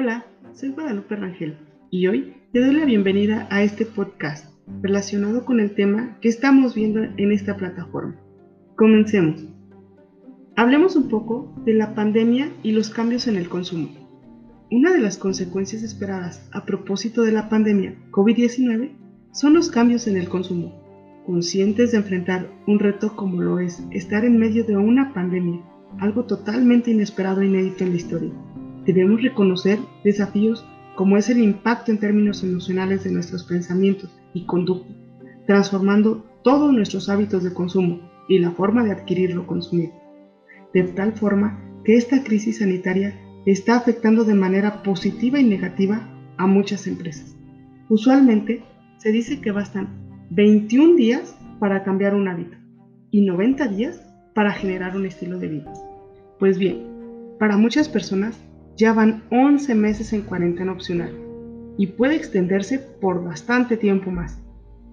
Hola, soy Guadalupe Rangel y hoy te doy la bienvenida a este podcast relacionado con el tema que estamos viendo en esta plataforma. Comencemos. Hablemos un poco de la pandemia y los cambios en el consumo. Una de las consecuencias esperadas a propósito de la pandemia COVID-19 son los cambios en el consumo. Conscientes de enfrentar un reto como lo es estar en medio de una pandemia, algo totalmente inesperado e inédito en la historia, debemos reconocer desafíos como es el impacto en términos emocionales de nuestros pensamientos y conducta, transformando todos nuestros hábitos de consumo y la forma de adquirir lo consumido, de tal forma que esta crisis sanitaria está afectando de manera positiva y negativa a muchas empresas. Usualmente se dice que bastan 21 días para cambiar un hábito y 90 días para generar un estilo de vida. Pues bien, para muchas personas ya van 11 meses en cuarentena opcional y puede extenderse por bastante tiempo más.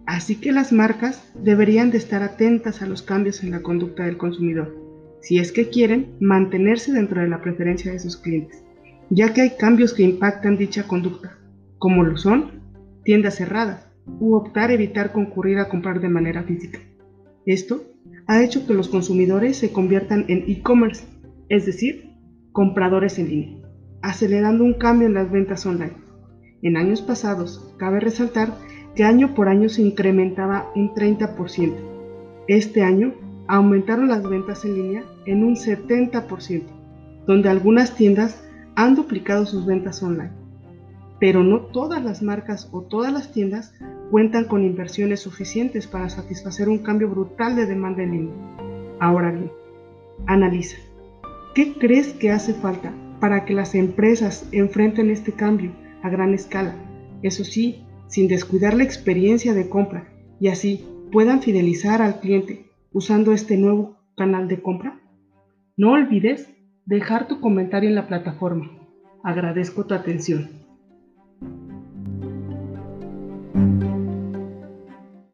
Así que las marcas deberían de estar atentas a los cambios en la conducta del consumidor, si es que quieren mantenerse dentro de la preferencia de sus clientes, ya que hay cambios que impactan dicha conducta, como lo son tiendas cerradas u optar evitar concurrir a comprar de manera física. Esto ha hecho que los consumidores se conviertan en e-commerce, es decir, compradores en línea acelerando un cambio en las ventas online. En años pasados, cabe resaltar que año por año se incrementaba un 30%. Este año aumentaron las ventas en línea en un 70%, donde algunas tiendas han duplicado sus ventas online. Pero no todas las marcas o todas las tiendas cuentan con inversiones suficientes para satisfacer un cambio brutal de demanda en línea. Ahora bien, analiza. ¿Qué crees que hace falta para que las empresas enfrenten este cambio a gran escala, eso sí, sin descuidar la experiencia de compra y así puedan fidelizar al cliente usando este nuevo canal de compra? No olvides dejar tu comentario en la plataforma. Agradezco tu atención.